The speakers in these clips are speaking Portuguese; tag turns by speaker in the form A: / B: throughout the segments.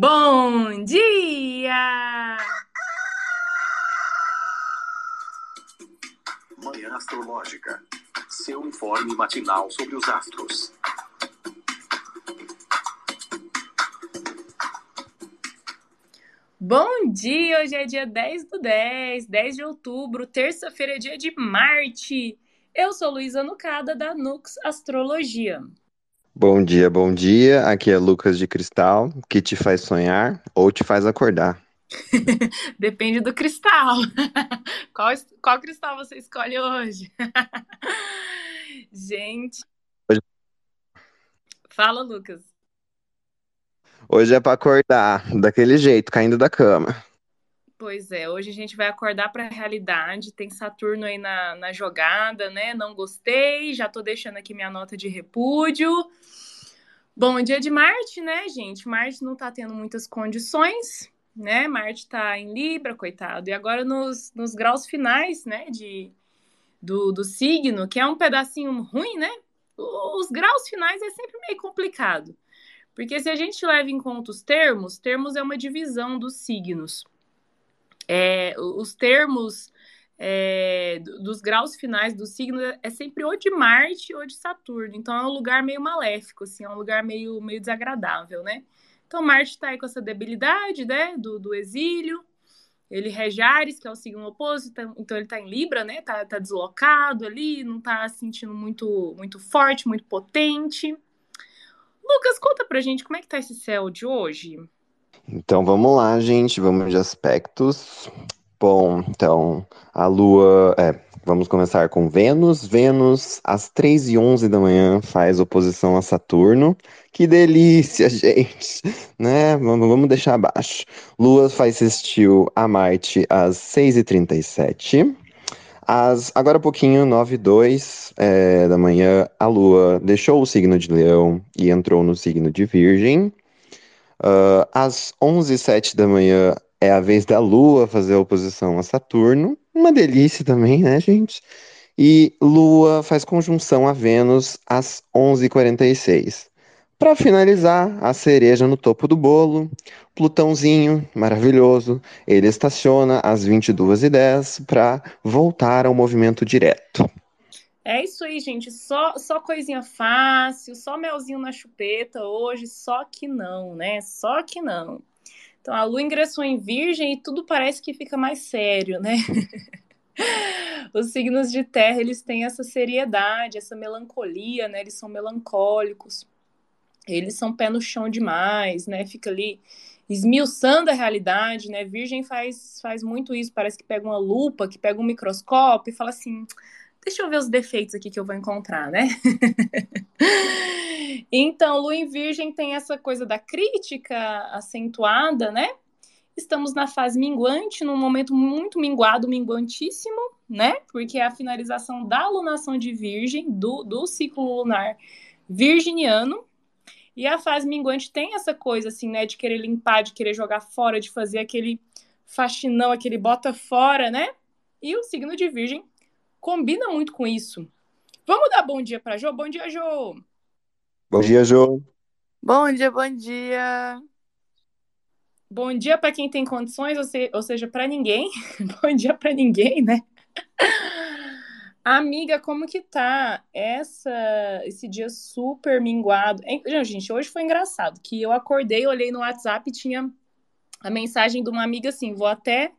A: Bom dia!
B: Manhã Astrológica. Seu informe matinal sobre os astros.
A: Bom dia! Hoje é dia 10 do 10, 10 de outubro, terça-feira é dia de Marte. Eu sou Luísa Nucada, da Nux Astrologia.
C: Bom dia, bom dia. Aqui é Lucas de Cristal, que te faz sonhar ou te faz acordar.
A: Depende do cristal. qual, qual cristal você escolhe hoje? Gente.
C: Hoje...
A: Fala, Lucas.
C: Hoje é para acordar daquele jeito, caindo da cama.
A: Pois é, hoje a gente vai acordar para a realidade. Tem Saturno aí na, na jogada, né? Não gostei, já tô deixando aqui minha nota de repúdio. Bom, dia de Marte, né, gente? Marte não tá tendo muitas condições, né? Marte tá em Libra, coitado. E agora nos, nos graus finais, né, de, do, do signo, que é um pedacinho ruim, né? Os graus finais é sempre meio complicado. Porque se a gente leva em conta os termos, termos é uma divisão dos signos é, os termos é, dos graus finais do signo é sempre ou de Marte ou de Saturno. Então é um lugar meio maléfico, assim, é um lugar meio, meio desagradável, né? Então Marte está aí com essa debilidade, né, do, do exílio. Ele rege Ares, que é o signo oposto, então, então ele está em Libra, né? Tá, tá deslocado ali, não está sentindo muito, muito forte, muito potente. Lucas, conta pra gente como é que tá esse céu de hoje.
C: Então vamos lá, gente, vamos de aspectos. Bom, então a Lua, é, vamos começar com Vênus. Vênus, às 3 e 11 da manhã, faz oposição a Saturno. Que delícia, gente, né? Vamos, vamos deixar abaixo. Lua faz sextil a Marte às 6 e 37 As, agora há pouquinho, 9 e 2 é, da manhã, a Lua deixou o signo de Leão e entrou no signo de Virgem. Uh, às 11h07 da manhã é a vez da Lua fazer a oposição a Saturno. Uma delícia também, né, gente? E Lua faz conjunção a Vênus às 11h46. Para finalizar, a cereja no topo do bolo, Plutãozinho, maravilhoso, ele estaciona às 22h10 para voltar ao movimento direto.
A: É isso aí, gente. Só, só coisinha fácil, só melzinho na chupeta hoje, só que não, né? Só que não. Então a lua ingressou em Virgem e tudo parece que fica mais sério, né? Os signos de terra, eles têm essa seriedade, essa melancolia, né? Eles são melancólicos. Eles são pé no chão demais, né? Fica ali esmiuçando a realidade, né? Virgem faz, faz muito isso, parece que pega uma lupa, que pega um microscópio e fala assim: deixa eu ver os defeitos aqui que eu vou encontrar, né? então, Lua em Virgem tem essa coisa da crítica acentuada, né? Estamos na fase minguante, num momento muito minguado, minguantíssimo, né? Porque é a finalização da lunação de Virgem, do, do ciclo lunar virginiano. E a fase minguante tem essa coisa, assim, né? De querer limpar, de querer jogar fora, de fazer aquele faxinão, aquele bota fora, né? E o signo de Virgem combina muito com isso. Vamos dar bom dia para Jo? Bom dia, Jo.
C: Bom dia, Jo.
D: Bom dia, bom dia.
A: Bom dia para quem tem condições, ou, se, ou seja, para ninguém. bom dia para ninguém, né? Amiga, como que tá essa esse dia super minguado? Gente, hoje foi engraçado que eu acordei, olhei no WhatsApp e tinha a mensagem de uma amiga assim, vou até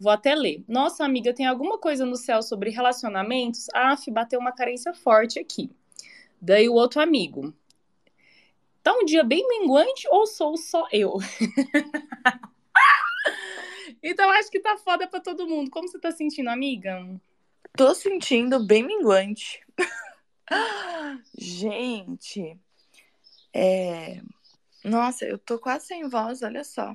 A: Vou até ler. Nossa, amiga, tem alguma coisa no céu sobre relacionamentos? Af, bateu uma carência forte aqui. Daí o outro amigo. Tá um dia bem minguante ou sou só eu? então acho que tá foda pra todo mundo. Como você tá sentindo, amiga?
D: Tô sentindo bem minguante. Gente, é... Nossa, eu tô quase sem voz, olha só.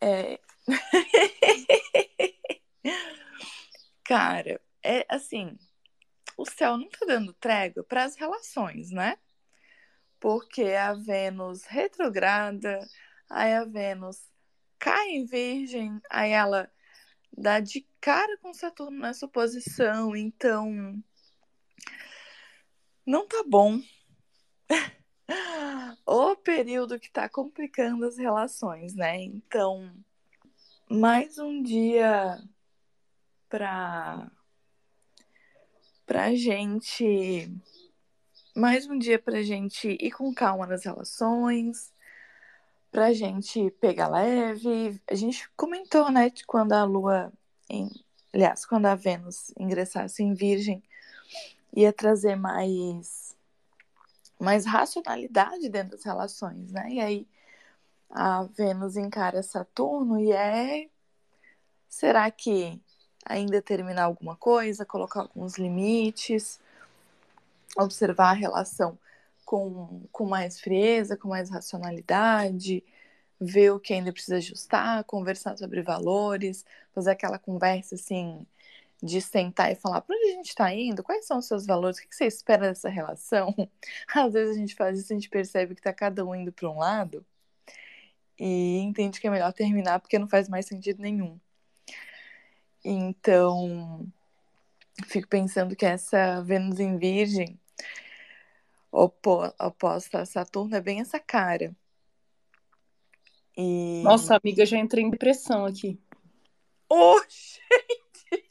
D: É, Cara, é assim, o céu não tá dando trégua para as relações, né? Porque a Vênus retrograda, aí a Vênus cai em Virgem, aí ela dá de cara com Saturno nessa posição, então não tá bom. o período que está complicando as relações, né? Então, mais um dia para para gente mais um dia para gente ir com calma nas relações, para gente pegar leve. A gente comentou, né, de quando a Lua, em, aliás, quando a Vênus ingressasse em Virgem, ia trazer mais mais racionalidade dentro das relações, né? E aí a Vênus encara Saturno e é será que ainda terminar alguma coisa, colocar alguns limites, observar a relação com, com mais frieza, com mais racionalidade, ver o que ainda precisa ajustar, conversar sobre valores, fazer aquela conversa assim de sentar e falar para onde a gente está indo, quais são os seus valores, o que você espera dessa relação. Às vezes a gente faz isso, a gente percebe que está cada um indo para um lado e entende que é melhor terminar porque não faz mais sentido nenhum. Então, fico pensando que essa Vênus em Virgem oposta a Saturno é bem essa cara.
A: E... Nossa, amiga, já entrei em depressão aqui.
D: Oh, gente!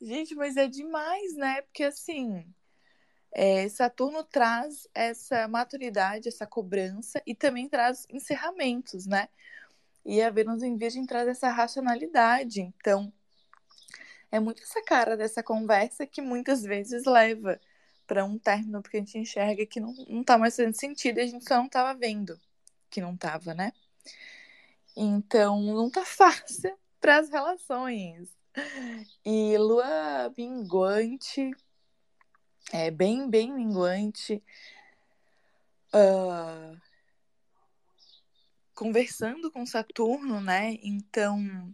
D: gente, mas é demais, né? Porque assim, é, Saturno traz essa maturidade, essa cobrança e também traz encerramentos, né? E a Vênus em Virgem traz essa racionalidade. Então, é muito essa cara dessa conversa que muitas vezes leva para um término, porque a gente enxerga que não, não tá mais fazendo sentido e a gente só não tava vendo que não tava, né? Então, não tá fácil para as relações. E lua minguante, é bem, bem minguante. Uh, conversando com Saturno, né? Então,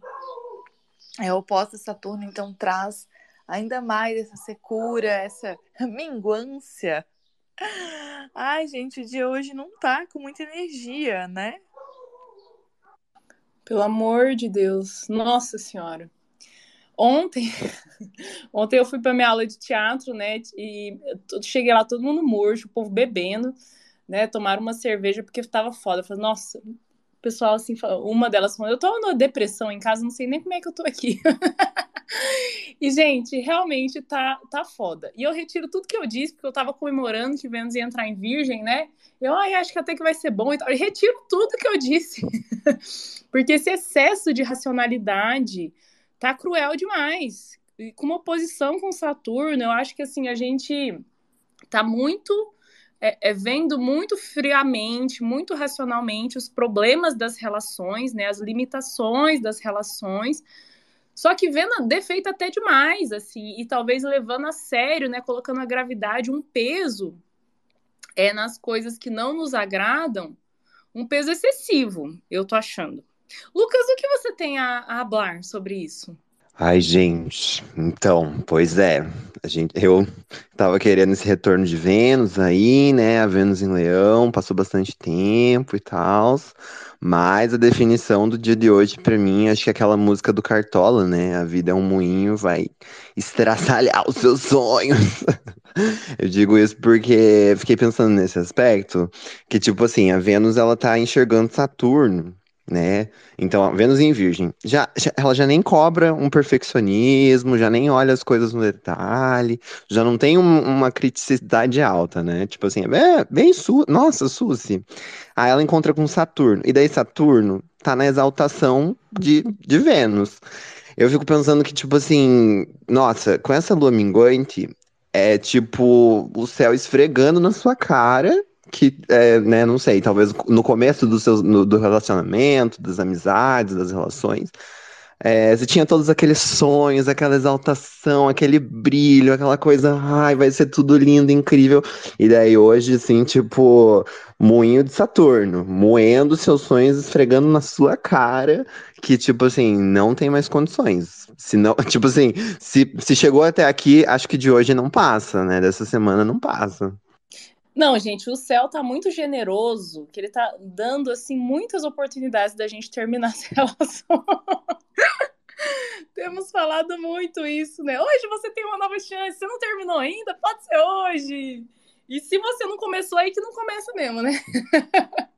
D: é oposta a Saturno, então traz ainda mais essa secura, essa minguância. Ai, gente, o dia hoje não tá com muita energia, né?
A: Pelo amor de Deus, nossa senhora. Ontem, ontem eu fui para minha aula de teatro, né? E cheguei lá todo mundo murcho, o povo bebendo, né? Tomaram uma cerveja porque tava foda. Eu falei, nossa, o pessoal assim, uma delas falou, eu tô numa depressão em casa, não sei nem como é que eu tô aqui. E, gente, realmente tá, tá foda. E eu retiro tudo que eu disse, porque eu tava comemorando que Vênus ia entrar em Virgem, né? Eu acho que até que vai ser bom e tal. Retiro tudo que eu disse. porque esse excesso de racionalidade tá cruel demais. E com uma oposição com Saturno, eu acho que assim, a gente tá muito. É, é, vendo muito friamente, muito racionalmente os problemas das relações, né, as limitações das relações, só que vendo defeito até demais, assim, e talvez levando a sério, né, colocando a gravidade, um peso é nas coisas que não nos agradam, um peso excessivo, eu tô achando. Lucas, o que você tem a, a falar sobre isso?
C: Ai, gente, então, pois é, a gente, eu tava querendo esse retorno de Vênus aí, né, a Vênus em Leão, passou bastante tempo e tal, mas a definição do dia de hoje, para mim, acho que é aquela música do Cartola, né? A vida é um moinho, vai estraçalhar os seus sonhos. Eu digo isso porque fiquei pensando nesse aspecto, que tipo assim, a Vênus ela tá enxergando Saturno, né? Então, Vênus em Virgem, já, já, ela já nem cobra um perfeccionismo, já nem olha as coisas no detalhe, já não tem um, uma criticidade alta, né? Tipo assim, é bem su nossa, Suzy. Aí ela encontra com Saturno, e daí Saturno tá na exaltação de, de Vênus. Eu fico pensando que, tipo assim, nossa, com essa lua minguante, é tipo o céu esfregando na sua cara que, é, né, não sei, talvez no começo do, seu, no, do relacionamento, das amizades, das relações, é, você tinha todos aqueles sonhos, aquela exaltação, aquele brilho, aquela coisa, ai, vai ser tudo lindo, incrível. E daí hoje, assim, tipo, moinho de Saturno, moendo seus sonhos, esfregando na sua cara, que, tipo assim, não tem mais condições. Se não, tipo assim, se, se chegou até aqui, acho que de hoje não passa, né? Dessa semana não passa.
A: Não, gente, o céu tá muito generoso, que ele tá dando, assim, muitas oportunidades da gente terminar essa relação. Temos falado muito isso, né? Hoje você tem uma nova chance, você não terminou ainda? Pode ser hoje. E se você não começou aí, que não começa mesmo, né?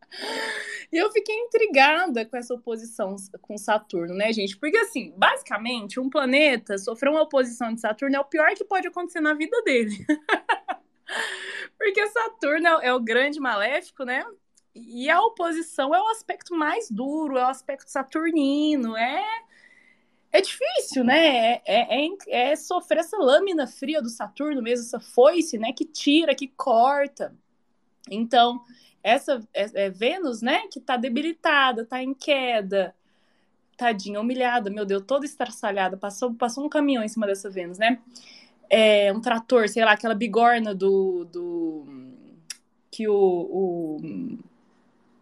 A: E eu fiquei intrigada com essa oposição com Saturno, né, gente? Porque, assim, basicamente, um planeta sofrer uma oposição de Saturno é o pior que pode acontecer na vida dele. Porque Saturno é o grande maléfico, né? E a oposição é o aspecto mais duro, é o aspecto saturnino, é é difícil, né? É, é, é, é, sofrer essa lâmina fria do Saturno mesmo, essa foice, né? Que tira, que corta. Então, essa é, é Vênus, né? Que tá debilitada, tá em queda, tadinha, humilhada, meu Deus, toda estraçalhada. Passou, passou um caminhão em cima dessa Vênus, né? É, um trator, sei lá, aquela bigorna do. do que o, o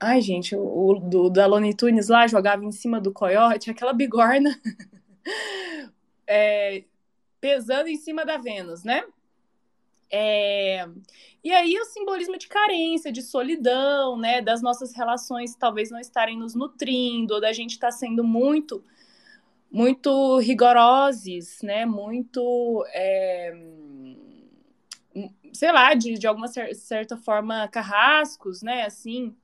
A: Ai, gente, o, o do, da Lone Tunes lá jogava em cima do coiote, aquela bigorna é, pesando em cima da Vênus, né? É, e aí o simbolismo de carência, de solidão, né? Das nossas relações talvez não estarem nos nutrindo, ou da gente estar tá sendo muito, muito rigorosos, né? Muito. É, sei lá, de, de alguma certa forma carrascos, né? Assim,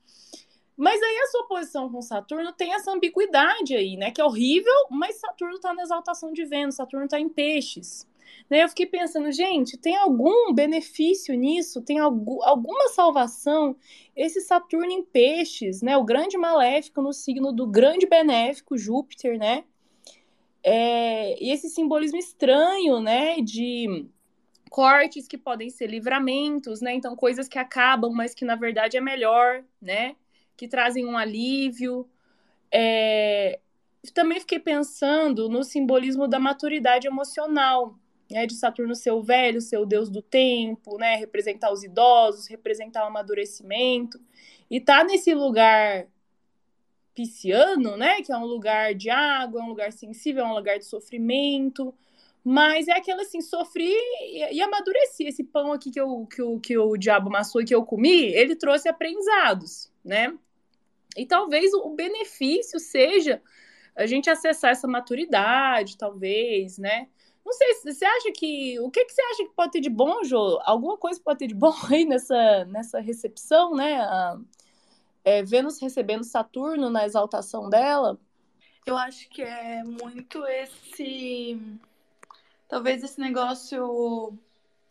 A: mas aí a sua posição com Saturno tem essa ambiguidade aí, né? Que é horrível, mas Saturno está na exaltação de Vênus, Saturno está em peixes. Né? Eu fiquei pensando, gente, tem algum benefício nisso? Tem algum, alguma salvação? Esse Saturno em peixes, né? O grande maléfico no signo do grande benéfico, Júpiter, né? É, e esse simbolismo estranho, né? De cortes que podem ser livramentos, né? Então, coisas que acabam, mas que na verdade é melhor, né? que trazem um alívio. É... Também fiquei pensando no simbolismo da maturidade emocional, né, de Saturno ser o velho, ser o deus do tempo, né, representar os idosos, representar o amadurecimento. E tá nesse lugar pisciano, né, que é um lugar de água, é um lugar sensível, é um lugar de sofrimento, mas é aquela assim, sofri e, e amadureci. Esse pão aqui que, eu, que, o, que o diabo amassou e que eu comi, ele trouxe aprendizados, né? E talvez o benefício seja a gente acessar essa maturidade, talvez, né? Não sei, você acha que. O que, que você acha que pode ter de bom, Jô? Alguma coisa pode ter de bom aí nessa, nessa recepção, né? A, é, Vênus recebendo Saturno na exaltação dela?
D: Eu acho que é muito esse. Talvez esse negócio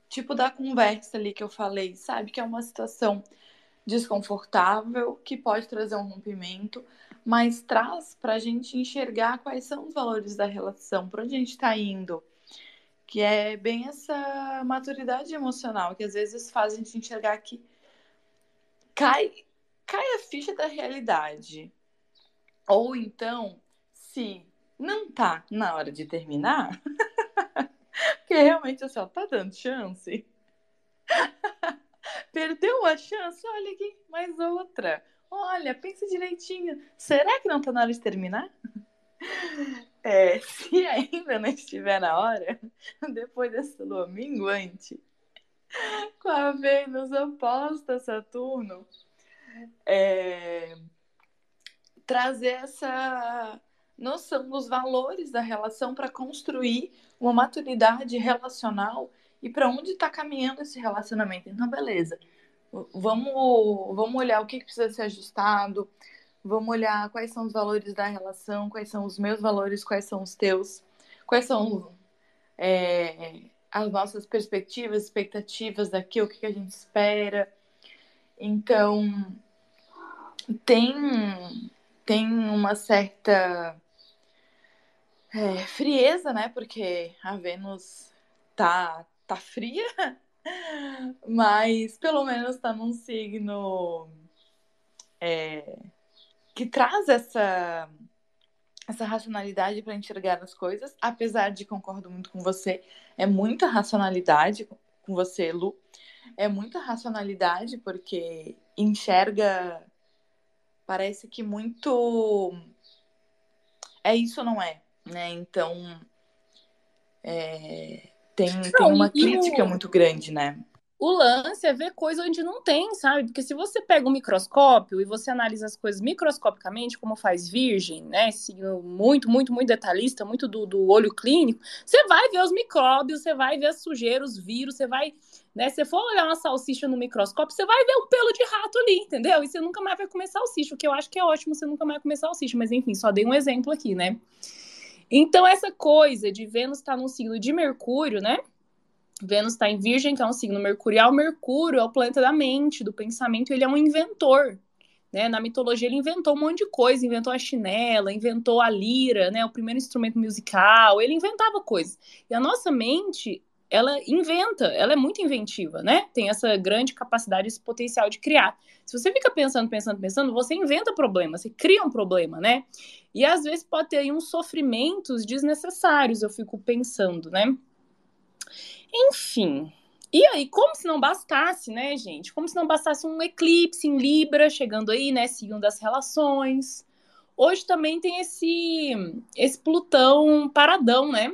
D: tipo da conversa ali que eu falei, sabe? Que é uma situação desconfortável, que pode trazer um rompimento, mas traz para a gente enxergar quais são os valores da relação, para onde a gente está indo. Que é bem essa maturidade emocional, que às vezes faz a gente enxergar que cai, cai a ficha da realidade. Ou então, se não tá na hora de terminar, porque realmente assim, ó, tá dando chance. Perdeu a chance? Olha aqui, mais outra. Olha, pensa direitinho. Será que não tá na hora de terminar? É, se ainda não estiver na hora, depois dessa lua minguante, com a Vênus oposta a Saturno, é, trazer essa noção dos valores da relação para construir uma maturidade relacional e para onde está caminhando esse relacionamento. Então, beleza. Vamos, vamos olhar o que, precisa ser ajustado, vamos olhar quais são os valores da relação, quais são os meus valores, quais são os teus, quais são é, as nossas perspectivas, expectativas daqui, o que a gente espera. Então, tem, tem uma certa é, frieza, né? Porque a Vênus tá, tá fria, mas pelo menos tá num signo é, que traz essa, essa racionalidade para enxergar as coisas, apesar de concordo muito com você, é muita racionalidade com você, Lu. É muita racionalidade porque enxerga parece que muito é isso não é, né? Então é, tem, tem uma crítica muito grande, né?
A: O lance é ver coisa onde não tem, sabe? Porque se você pega um microscópio e você analisa as coisas microscopicamente, como faz Virgem, né? Muito, muito, muito detalhista, muito do, do olho clínico, você vai ver os micróbios, você vai ver a sujeira, os vírus, você vai. Né? Se você for olhar uma salsicha no microscópio, você vai ver um pelo de rato ali, entendeu? E você nunca mais vai comer salsicha, o que eu acho que é ótimo, você nunca mais vai comer salsicha, mas enfim, só dei um exemplo aqui, né? Então, essa coisa de Vênus estar tá num signo de Mercúrio, né? Vênus está em Virgem, que é um signo mercurial. Mercúrio é o planeta da mente, do pensamento, ele é um inventor. Né? Na mitologia, ele inventou um monte de coisa, inventou a chinela, inventou a lira, né? o primeiro instrumento musical, ele inventava coisas. E a nossa mente, ela inventa, ela é muito inventiva, né? Tem essa grande capacidade, esse potencial de criar. Se você fica pensando, pensando, pensando, você inventa problema, você cria um problema, né? E às vezes pode ter aí uns sofrimentos desnecessários, eu fico pensando, né? Enfim. E aí, como se não bastasse, né, gente? Como se não bastasse um eclipse em Libra chegando aí, né, segundo as relações. Hoje também tem esse esse Plutão paradão, né?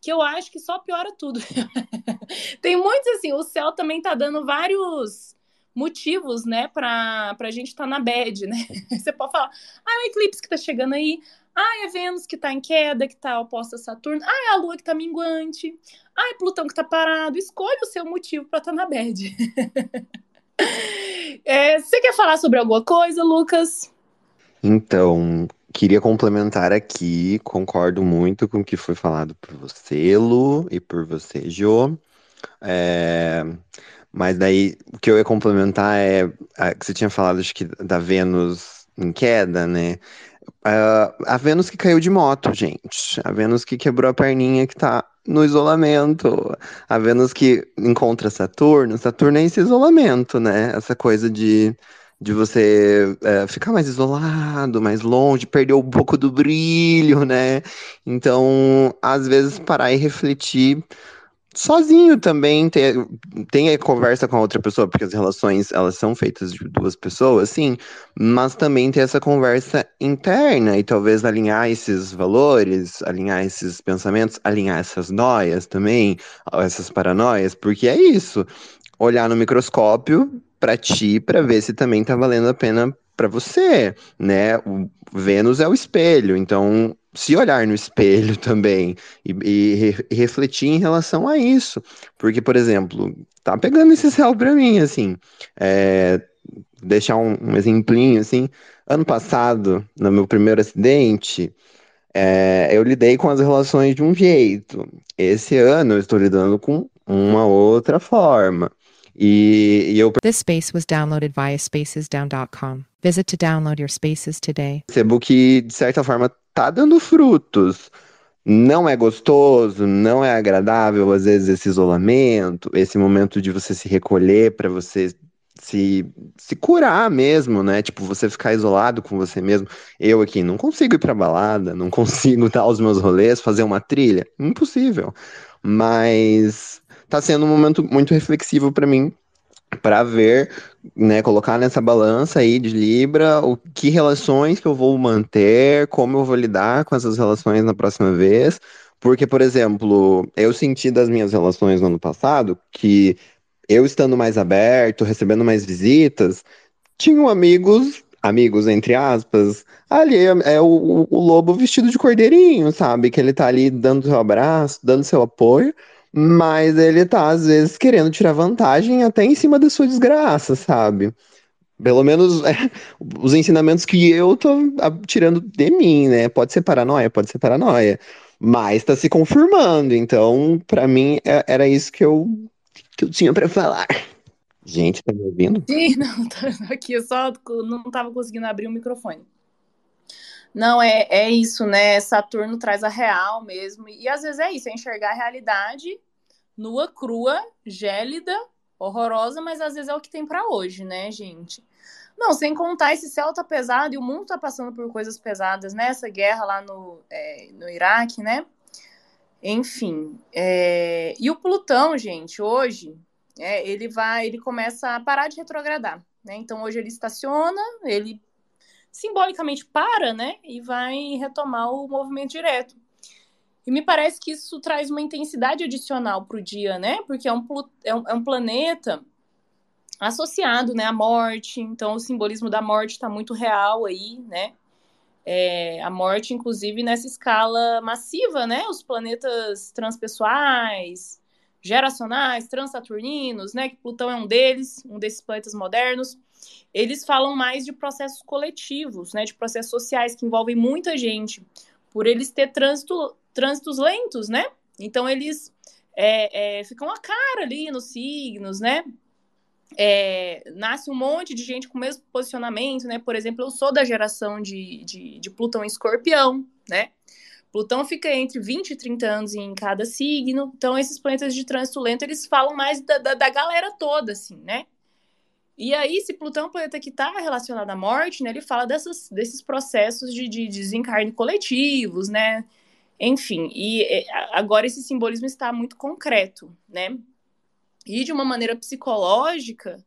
A: Que eu acho que só piora tudo. tem muitos assim, o céu também tá dando vários motivos, né, pra, pra gente estar tá na bad, né? Você pode falar, ah, é o eclipse que tá chegando aí, ah, é Vênus que tá em queda, que tá oposta a Saturno, ah, é a Lua que tá minguante, é Plutão que tá parado. Escolha o seu motivo para estar tá na bad. é, você quer falar sobre alguma coisa, Lucas?
C: Então, queria complementar aqui, concordo muito com o que foi falado por você, Lu, e por você, Jo. É, mas daí, o que eu ia complementar é a, que você tinha falado, acho que da Vênus em queda, né? Uh, a Vênus que caiu de moto, gente. A Vênus que quebrou a perninha que tá no isolamento. A Vênus que encontra Saturno. Saturno é esse isolamento, né? Essa coisa de, de você é, ficar mais isolado, mais longe, perder um pouco do brilho, né? Então, às vezes, parar e refletir sozinho também ter, tem a conversa com a outra pessoa, porque as relações elas são feitas de duas pessoas, sim, mas também ter essa conversa interna e talvez alinhar esses valores, alinhar esses pensamentos, alinhar essas noias também, essas paranoias, porque é isso. Olhar no microscópio para ti, para ver se também tá valendo a pena para você, né? O Vênus é o espelho, então se olhar no espelho também e, e, e, refletir em relação a isso. Porque, por exemplo, tá pegando esse céu para mim, assim, é, deixar um, um exemplinho, assim, ano passado, no meu primeiro acidente, é, eu lidei com as relações de um jeito. Esse ano eu estou lidando com uma outra forma. E, e eu
E: This space was downloaded via spacesdown.com. Visit to download your spaces today.
C: Percebo que, de certa forma, tá dando frutos. Não é gostoso, não é agradável, às vezes, esse isolamento, esse momento de você se recolher para você se, se curar mesmo, né? Tipo, você ficar isolado com você mesmo. Eu aqui não consigo ir pra balada, não consigo dar os meus rolês, fazer uma trilha. Impossível. Mas tá sendo um momento muito reflexivo para mim, para ver, né, colocar nessa balança aí de Libra, o que relações que eu vou manter, como eu vou lidar com essas relações na próxima vez. Porque, por exemplo, eu senti das minhas relações no ano passado que eu estando mais aberto, recebendo mais visitas, tinham amigos, amigos entre aspas, ali é, é o, o, lobo vestido de cordeirinho, sabe? Que ele tá ali dando seu abraço, dando seu apoio, mas ele tá, às vezes, querendo tirar vantagem até em cima da sua desgraça, sabe? Pelo menos é, os ensinamentos que eu tô tirando de mim, né? Pode ser paranoia, pode ser paranoia. Mas tá se confirmando. Então, para mim, é, era isso que eu, que eu tinha para falar. Gente, tá me ouvindo?
A: Sim, não, tô aqui, eu só não tava conseguindo abrir o microfone. Não, é, é isso, né? Saturno traz a real mesmo. E às vezes é isso, é enxergar a realidade nua, crua, gélida, horrorosa, mas às vezes é o que tem para hoje, né, gente? Não, sem contar, esse céu tá pesado e o mundo tá passando por coisas pesadas, né? Essa guerra lá no, é, no Iraque, né? Enfim. É... E o Plutão, gente, hoje, é, ele vai, ele começa a parar de retrogradar, né? Então hoje ele estaciona, ele simbolicamente para, né? E vai retomar o movimento direto. E me parece que isso traz uma intensidade adicional para o dia, né? Porque é um, é um, é um planeta associado né, à morte, então o simbolismo da morte está muito real aí, né? É, a morte, inclusive, nessa escala massiva, né? Os planetas transpessoais, geracionais, transaturninos, né? Que Plutão é um deles, um desses planetas modernos. Eles falam mais de processos coletivos, né? De processos sociais que envolvem muita gente, por eles ter trânsito, trânsitos lentos, né? Então eles é, é, ficam a cara ali nos signos, né? é, nasce um monte de gente com o mesmo posicionamento, né? Por exemplo, eu sou da geração de, de, de Plutão em escorpião, né? Plutão fica entre 20 e 30 anos em cada signo, então esses planetas de trânsito lento, eles falam mais da, da, da galera toda, assim, né? E aí, se Plutão é um planeta que está relacionado à morte, né, ele fala dessas, desses processos de, de desencarne coletivos, né? Enfim, e agora esse simbolismo está muito concreto, né? E de uma maneira psicológica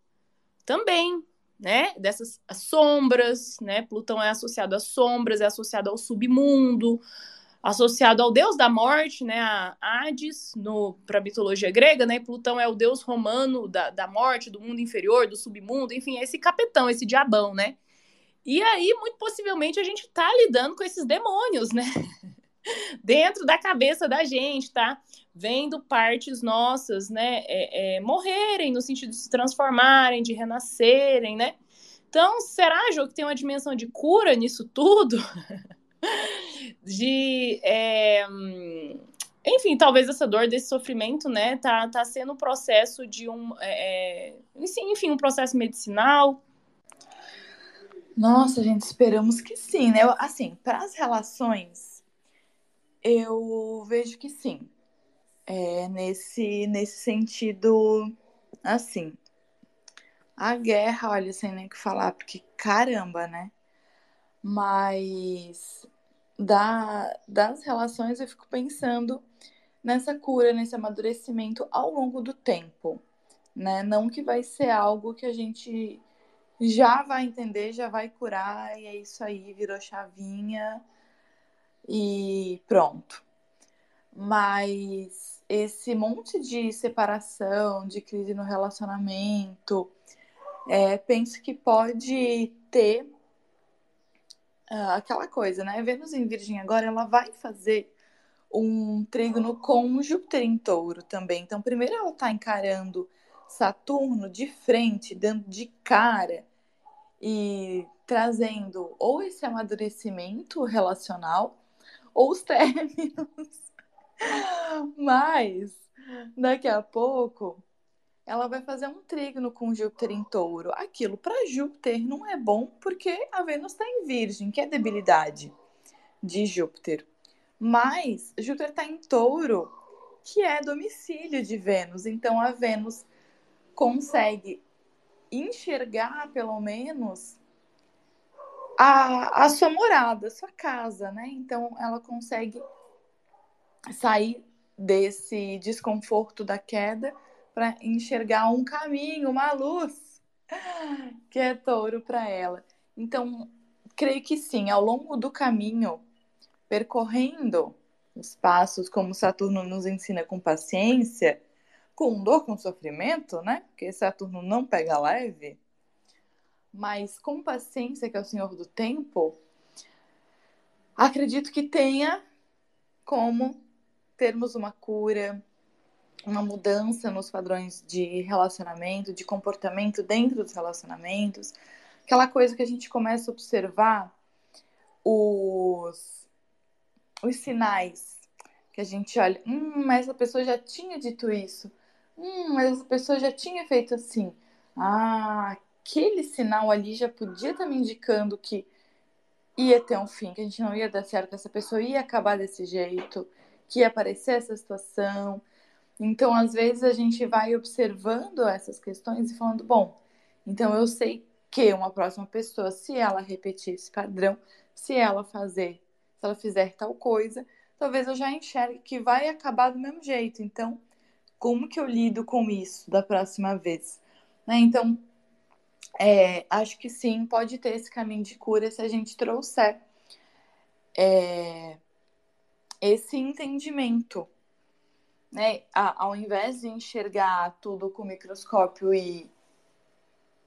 A: também, né? Dessas sombras, né? Plutão é associado às sombras, é associado ao submundo, associado ao deus da morte, né? A Hades, para a mitologia grega, né? Plutão é o deus romano da, da morte, do mundo inferior, do submundo, enfim, é esse capetão, esse diabão, né? E aí, muito possivelmente, a gente tá lidando com esses demônios, né? Dentro da cabeça da gente, tá? vendo partes nossas, né, é, é, morrerem, no sentido de se transformarem, de renascerem, né? Então, será, Jô, que tem uma dimensão de cura nisso tudo? de. É, enfim, talvez essa dor desse sofrimento, né, tá, tá sendo um processo de um. É, é enfim, um processo medicinal.
D: Nossa, gente, esperamos que sim, né? Assim, para as relações, eu vejo que sim é, nesse, nesse sentido, assim. A guerra, olha, sem nem o que falar, porque caramba, né? Mas da, das relações eu fico pensando nessa cura, nesse amadurecimento ao longo do tempo, né? Não que vai ser algo que a gente já vai entender, já vai curar, e é isso aí, virou chavinha e pronto. Mas esse monte de separação, de crise no relacionamento, é, penso que pode ter uh, aquela coisa, né? Vênus em Virgem agora, ela vai fazer um trígono com Júpiter em touro também. Então, primeiro ela está encarando Saturno de frente, dando de cara e trazendo ou esse amadurecimento relacional ou os términos mas daqui a pouco ela vai fazer um trígono com Júpiter em touro. Aquilo para Júpiter não é bom porque a Vênus está em Virgem, que é debilidade de Júpiter. Mas Júpiter está em touro, que é domicílio de Vênus. Então a Vênus consegue enxergar, pelo menos, a, a sua morada, a sua casa, né? Então ela consegue sair desse desconforto da queda para enxergar um caminho, uma luz, que é touro para ela. Então, creio que sim, ao longo do caminho, percorrendo os passos, como Saturno nos ensina com paciência, com dor, com sofrimento, né? Porque Saturno não pega leve, mas com paciência, que é o Senhor do Tempo, acredito que tenha como termos uma cura, uma mudança nos padrões de relacionamento, de comportamento dentro dos relacionamentos, aquela coisa que a gente começa a observar os, os sinais que a gente olha, hum, mas essa pessoa já tinha dito isso, hum, mas essa pessoa já tinha feito assim, ah, aquele sinal ali já podia estar me indicando que ia ter um fim, que a gente não ia dar certo, que essa pessoa ia acabar desse jeito que ia aparecer essa situação. Então, às vezes, a gente vai observando essas questões e falando, bom, então eu sei que uma próxima pessoa, se ela repetir esse padrão, se ela fazer, se ela fizer tal coisa, talvez eu já enxergue que vai acabar do mesmo jeito. Então, como que eu lido com isso da próxima vez? Né? Então, é, acho que sim, pode ter esse caminho de cura se a gente trouxer é, esse entendimento. Né? Ao invés de enxergar tudo com o microscópio e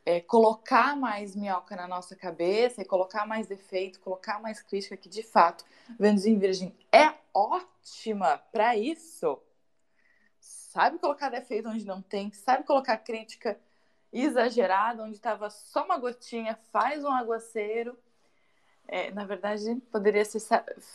D: é, colocar mais minhoca na nossa cabeça, e colocar mais defeito, colocar mais crítica, que de fato Vênus em Virgem é ótima para isso. Sabe colocar defeito onde não tem, sabe colocar crítica exagerada, onde estava só uma gotinha, faz um aguaceiro. É, na verdade, poderia ser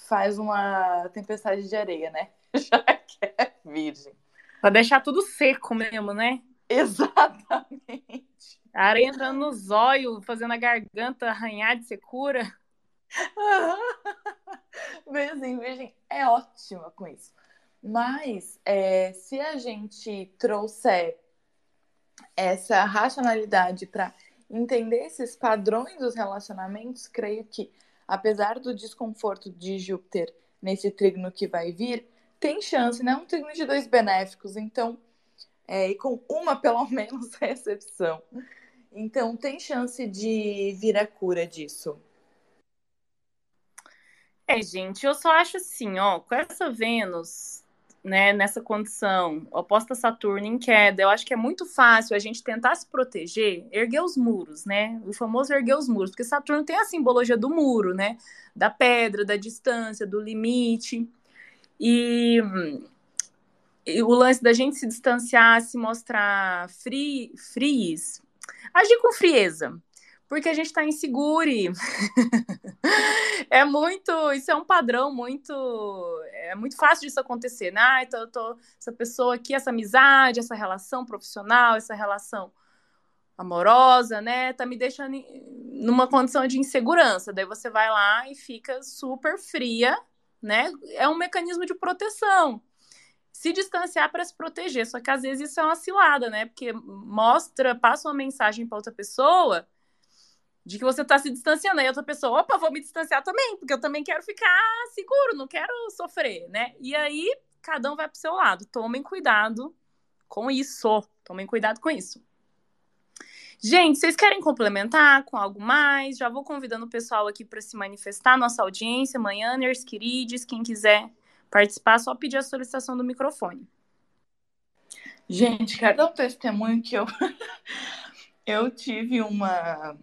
D: faz uma tempestade de areia, né? Já que é virgem.
A: Pra deixar tudo seco mesmo, né?
D: Exatamente.
A: A areia entrando no zóio, fazendo a garganta arranhar de secura.
D: Virgem, virgem é ótima com isso. Mas é, se a gente trouxer essa racionalidade para entender esses padrões dos relacionamentos, creio que, apesar do desconforto de Júpiter nesse trígono que vai vir, tem chance, né? Um trígono de dois benéficos, então, é, e com uma pelo menos recepção. Então, tem chance de vir a cura disso.
A: É, gente, eu só acho assim, ó, com essa Vênus né, nessa condição, oposta Saturno em queda, eu acho que é muito fácil a gente tentar se proteger, erguer os muros, né? O famoso erguer os muros, porque Saturno tem a simbologia do muro, né? Da pedra, da distância, do limite. E, e o lance da gente se distanciar, se mostrar fri, frios, agir com frieza, porque a gente está inseguro. é muito, isso é um padrão muito, é muito fácil disso acontecer, né? Ah, então eu tô, essa pessoa aqui, essa amizade, essa relação profissional, essa relação amorosa, né, tá me deixando numa condição de insegurança. Daí você vai lá e fica super fria, né? É um mecanismo de proteção. Se distanciar para se proteger, só que às vezes isso é uma cilada, né? Porque mostra, passa uma mensagem para outra pessoa de que você está se distanciando. Aí outra pessoa, opa, vou me distanciar também, porque eu também quero ficar seguro, não quero sofrer, né? E aí, cada um vai pro seu lado. Tomem cuidado com isso. Tomem cuidado com isso. Gente, vocês querem complementar com algo mais? Já vou convidando o pessoal aqui para se manifestar, nossa audiência, manhãers, queridos, quem quiser participar, só pedir a solicitação do microfone.
D: Gente, dar um testemunho que eu, eu tive uma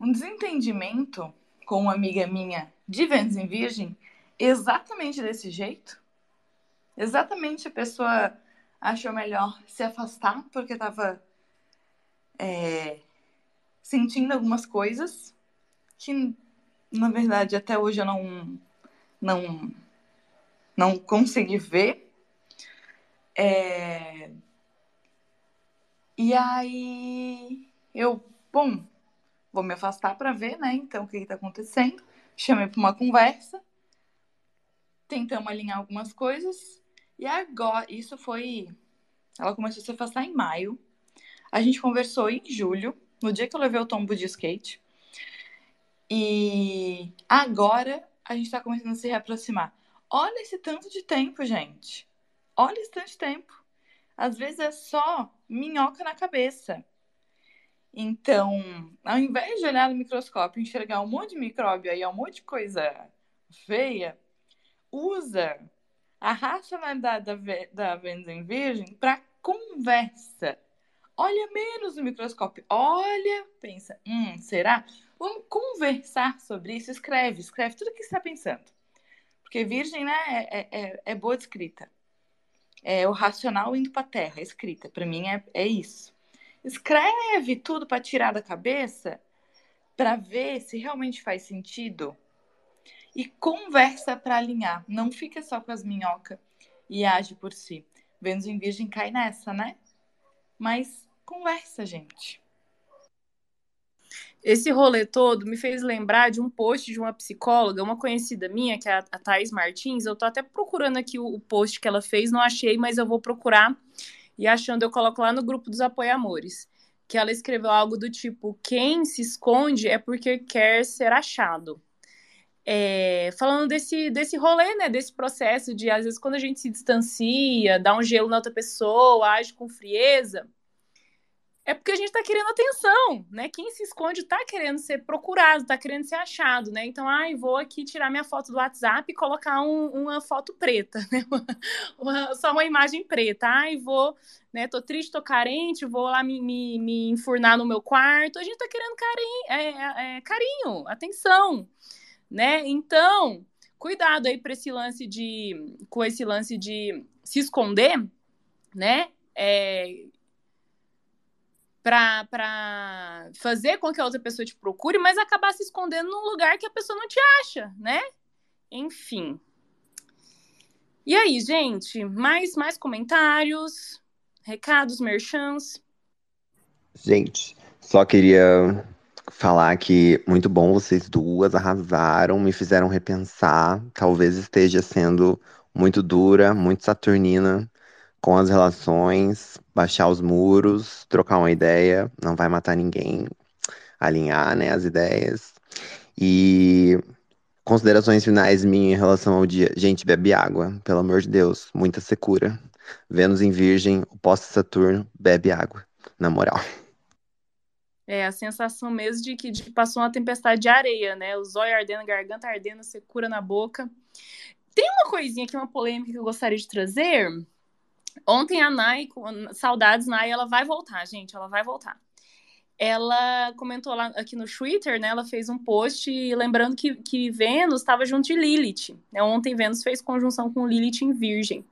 D: um desentendimento com uma amiga minha de Vênus em Virgem exatamente desse jeito. Exatamente a pessoa achou melhor se afastar porque estava é, sentindo algumas coisas que, na verdade, até hoje eu não, não, não consegui ver. É, e aí eu, bom, vou me afastar para ver, né? Então, o que está acontecendo? Chamei para uma conversa, tentamos alinhar algumas coisas, e agora, isso foi. Ela começou a se afastar em maio. A gente conversou em julho, no dia que eu levei o tombo de skate. E agora a gente está começando a se reaproximar. Olha esse tanto de tempo, gente. Olha esse tanto de tempo. Às vezes é só minhoca na cabeça. Então, ao invés de olhar no microscópio e enxergar um monte de micróbio aí, um monte de coisa feia, usa a racionalidade da, da Vênus em Virgem para conversa. Olha menos no microscópio. Olha, pensa, hum, será? Vamos conversar sobre isso. Escreve, escreve tudo o que está pensando. Porque Virgem, né, é, é, é boa de escrita. É o racional indo para a terra, escrita. Para mim é, é isso. Escreve tudo para tirar da cabeça, para ver se realmente faz sentido. E conversa para alinhar. Não fica só com as minhocas e age por si. Vênus em Virgem cai nessa, né? Mas conversa, gente.
A: Esse rolê todo me fez lembrar de um post de uma psicóloga, uma conhecida minha, que é a Thais Martins. Eu tô até procurando aqui o post que ela fez, não achei, mas eu vou procurar e achando eu coloco lá no grupo dos apoiamores, que ela escreveu algo do tipo: quem se esconde é porque quer ser achado. É, falando desse, desse rolê, né, desse processo de, às vezes, quando a gente se distancia, dá um gelo na outra pessoa, age com frieza, é porque a gente tá querendo atenção, né? Quem se esconde tá querendo ser procurado, tá querendo ser achado, né? Então, ai, vou aqui tirar minha foto do WhatsApp e colocar um, uma foto preta, né? Uma, só uma imagem preta. Ai, vou, né? Tô triste, tô carente, vou lá me, me, me enfurnar no meu quarto. A gente tá querendo carinho, é, é, é, carinho, atenção, né? Então, cuidado aí para esse lance de, com esse lance de se esconder, né? É, para fazer com que a outra pessoa te procure, mas acabar se escondendo num lugar que a pessoa não te acha, né? Enfim. E aí, gente, mais mais comentários, recados, merchants?
C: Gente, só queria falar que muito bom vocês duas arrasaram, me fizeram repensar, talvez esteja sendo muito dura, muito saturnina com as relações, baixar os muros, trocar uma ideia, não vai matar ninguém, alinhar, né, as ideias. E considerações finais minhas em relação ao dia. Gente, bebe água, pelo amor de Deus, muita secura. Vênus em Virgem, o pós-Saturno, bebe água, na moral.
A: É, a sensação mesmo de que, de passou uma tempestade de areia, né? O zóio ardendo, garganta ardendo, secura na boca. Tem uma coisinha aqui, uma polêmica que eu gostaria de trazer, Ontem a Nai, saudades Nai, ela vai voltar, gente, ela vai voltar. Ela comentou lá aqui no Twitter, né? Ela fez um post lembrando que, que Vênus estava junto de Lilith. Né, ontem Vênus fez conjunção com Lilith em Virgem.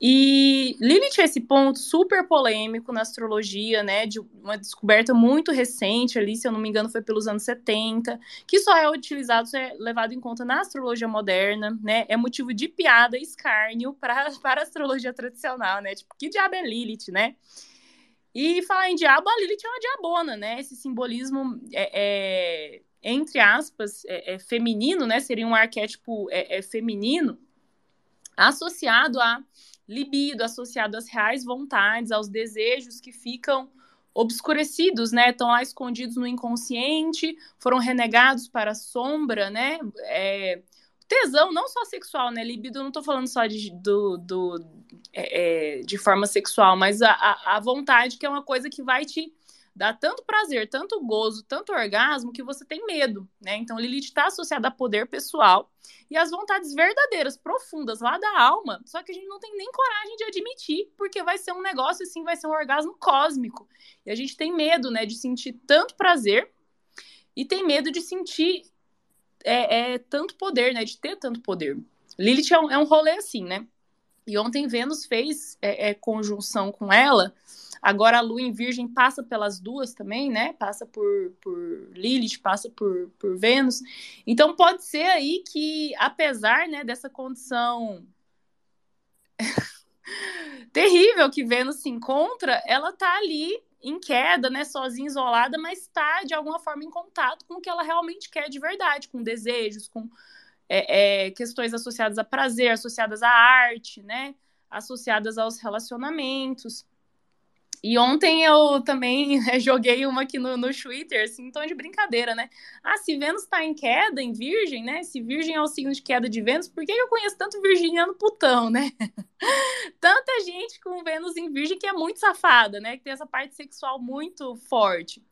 A: E Lilith é esse ponto super polêmico na astrologia, né? De uma descoberta muito recente ali, se eu não me engano, foi pelos anos 70, que só é utilizado, só é levado em conta na astrologia moderna, né? É motivo de piada escárnio para, para a astrologia tradicional, né? Tipo, que diabo é Lilith, né? E falar em diabo, a Lilith é uma diabona, né? Esse simbolismo é, é entre aspas, é, é, feminino, né? Seria um arquétipo é, é feminino associado a libido associado às reais vontades, aos desejos que ficam obscurecidos, né? Estão lá escondidos no inconsciente, foram renegados para a sombra, né? É, tesão, não só sexual, né? Libido, não estou falando só de, do, do é, é, de forma sexual, mas a, a vontade, que é uma coisa que vai te dá tanto prazer, tanto gozo, tanto orgasmo que você tem medo, né? Então Lilith está associada a poder pessoal e às vontades verdadeiras, profundas lá da alma, só que a gente não tem nem coragem de admitir, porque vai ser um negócio assim, vai ser um orgasmo cósmico. E a gente tem medo, né, de sentir tanto prazer e tem medo de sentir é, é tanto poder, né, de ter tanto poder. Lilith é um, é um rolê assim, né? E ontem Vênus fez é, é, conjunção com ela Agora a Lua em Virgem passa pelas duas também, né? Passa por, por Lilith, passa por, por Vênus. Então pode ser aí que, apesar né, dessa condição terrível que Vênus se encontra, ela tá ali em queda, né, sozinha, isolada, mas está de alguma forma em contato com o que ela realmente quer de verdade, com desejos, com é, é, questões associadas a prazer, associadas à arte, né, associadas aos relacionamentos. E ontem eu também joguei uma aqui no, no Twitter, assim, tom de brincadeira, né? Ah, se Vênus está em queda, em Virgem, né? Se Virgem é o signo de queda de Vênus, por que eu conheço tanto virginiano putão, né? Tanta gente com Vênus em Virgem que é muito safada, né? Que tem essa parte sexual muito forte.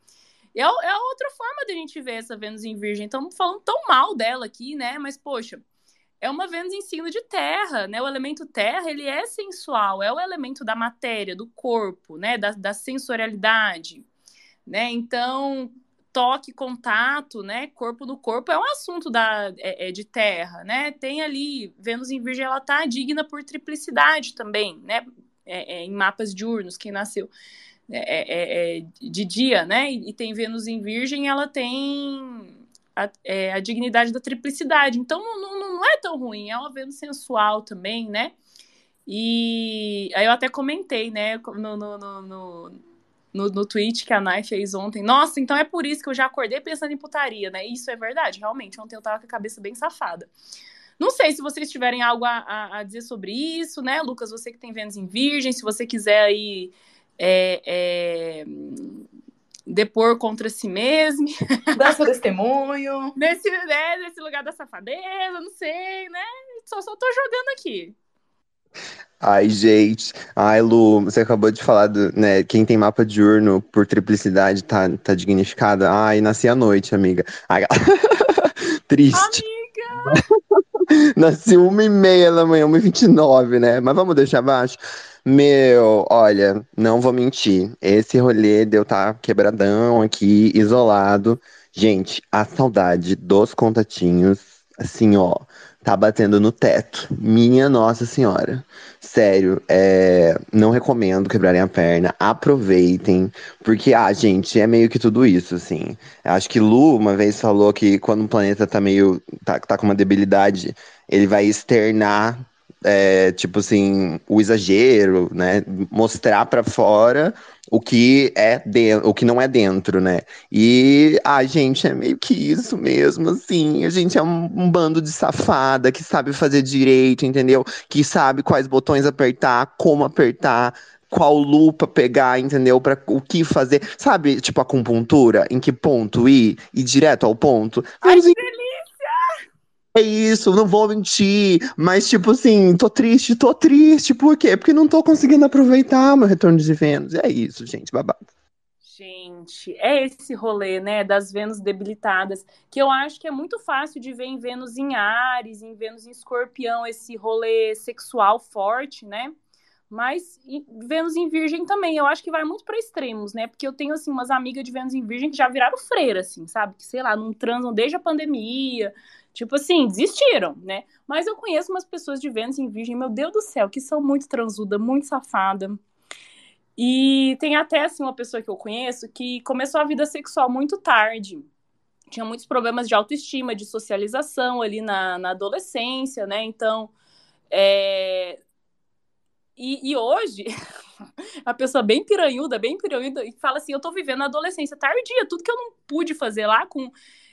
A: É, é outra forma de a gente ver essa Vênus em Virgem. Estamos falando tão mal dela aqui, né? Mas, poxa, é uma Vênus em signo de terra, né? O elemento terra, ele é sensual, é o elemento da matéria, do corpo, né? Da, da sensorialidade, né? Então, toque, contato, né? Corpo no corpo é um assunto da, é, é de terra, né? Tem ali, Vênus em Virgem, ela tá digna por triplicidade também, né? É, é, em mapas diurnos, quem nasceu é, é, é, de dia, né? E, e tem Vênus em Virgem, ela tem a, é, a dignidade da triplicidade. Então não, não, não, é tão ruim, é uma Vênus sensual também, né? E aí eu até comentei, né, no, no, no, no, no tweet que a Nai fez ontem. Nossa, então é por isso que eu já acordei pensando em putaria, né? Isso é verdade, realmente. Ontem eu tava com a cabeça bem safada. Não sei se vocês tiverem algo a, a, a dizer sobre isso, né, Lucas? Você que tem Vênus em Virgem, se você quiser aí é, é, depor contra si mesmo.
D: Dar seu testemunho.
A: Nesse, né, nesse lugar da safadeza, não sei, né? Só, só tô jogando aqui.
C: Ai, gente. Ai, Lu, você acabou de falar do, né, quem tem mapa diurno por triplicidade tá, tá dignificada. Ai, nasci à noite, amiga. Ai, triste.
A: Amiga!
C: Nasci uma e meia da manhã, uma e vinte e nove, né? Mas vamos deixar abaixo. Meu, olha, não vou mentir. Esse rolê de eu estar quebradão aqui, isolado. Gente, a saudade dos contatinhos, assim, ó, tá batendo no teto. Minha Nossa Senhora. Sério, é, não recomendo quebrarem a perna. Aproveitem, porque, ah, gente, é meio que tudo isso, assim. Acho que Lu uma vez falou que quando o planeta tá meio. tá, tá com uma debilidade, ele vai externar. É, tipo assim, o exagero, né? Mostrar pra fora o que é dentro, o que não é dentro, né? E a gente é meio que isso mesmo, assim. A gente é um, um bando de safada que sabe fazer direito, entendeu? Que sabe quais botões apertar, como apertar. Qual lupa pegar, entendeu? Para o que fazer. Sabe, tipo, acupuntura? Em que ponto ir? Ir direto ao ponto?
A: Ai, delícia!
C: É isso, não vou mentir. Mas, tipo assim, tô triste, tô triste. Por quê? Porque não tô conseguindo aproveitar meu retorno de Vênus. É isso, gente, babado.
A: Gente, é esse rolê, né, das Vênus debilitadas, que eu acho que é muito fácil de ver em Vênus em Ares, em Vênus em Escorpião, esse rolê sexual forte, né? Mas Vênus em Virgem também, eu acho que vai muito para extremos, né? Porque eu tenho, assim, umas amigas de Vênus em Virgem que já viraram freira, assim, sabe? Que, sei lá, não transam desde a pandemia. Tipo assim, desistiram, né? Mas eu conheço umas pessoas de Vênus em Virgem, meu Deus do céu, que são muito transuda, muito safada. E tem até, assim, uma pessoa que eu conheço que começou a vida sexual muito tarde. Tinha muitos problemas de autoestima, de socialização ali na, na adolescência, né? Então, é, e, e hoje, a pessoa bem piranhuda, bem piranhuda, e fala assim: eu tô vivendo a adolescência tardia, tudo que eu não pude fazer lá com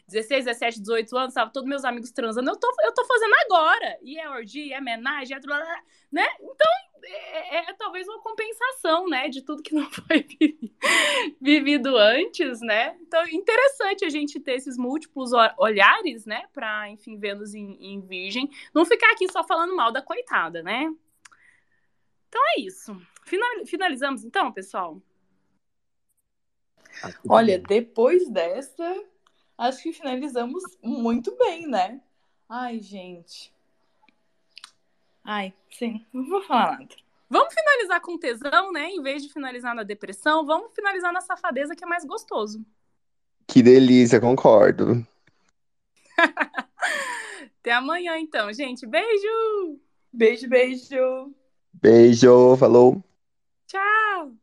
A: 16, 17, 18 anos, tava todos meus amigos transando, eu tô, eu tô fazendo agora. E é orgia, é homenagem, é. blá, blá, Né? Então, é, é- é talvez uma compensação, né, de tudo que não foi vi- vivido antes, né? Então, interessante a gente ter esses múltiplos olhares, né, pra, enfim, Vênus em, em Virgem. Não ficar aqui só falando mal da coitada, né? Então é isso. Final- finalizamos então, pessoal?
D: Olha, depois dessa, acho que finalizamos muito bem, né? Ai, gente. Ai, sim, não vou falar nada.
A: Vamos finalizar com tesão, né? Em vez de finalizar na depressão, vamos finalizar na safadeza, que é mais gostoso.
C: Que delícia, concordo.
A: Até amanhã, então, gente. Beijo!
D: Beijo, beijo.
C: Beijo, falou.
A: Tchau!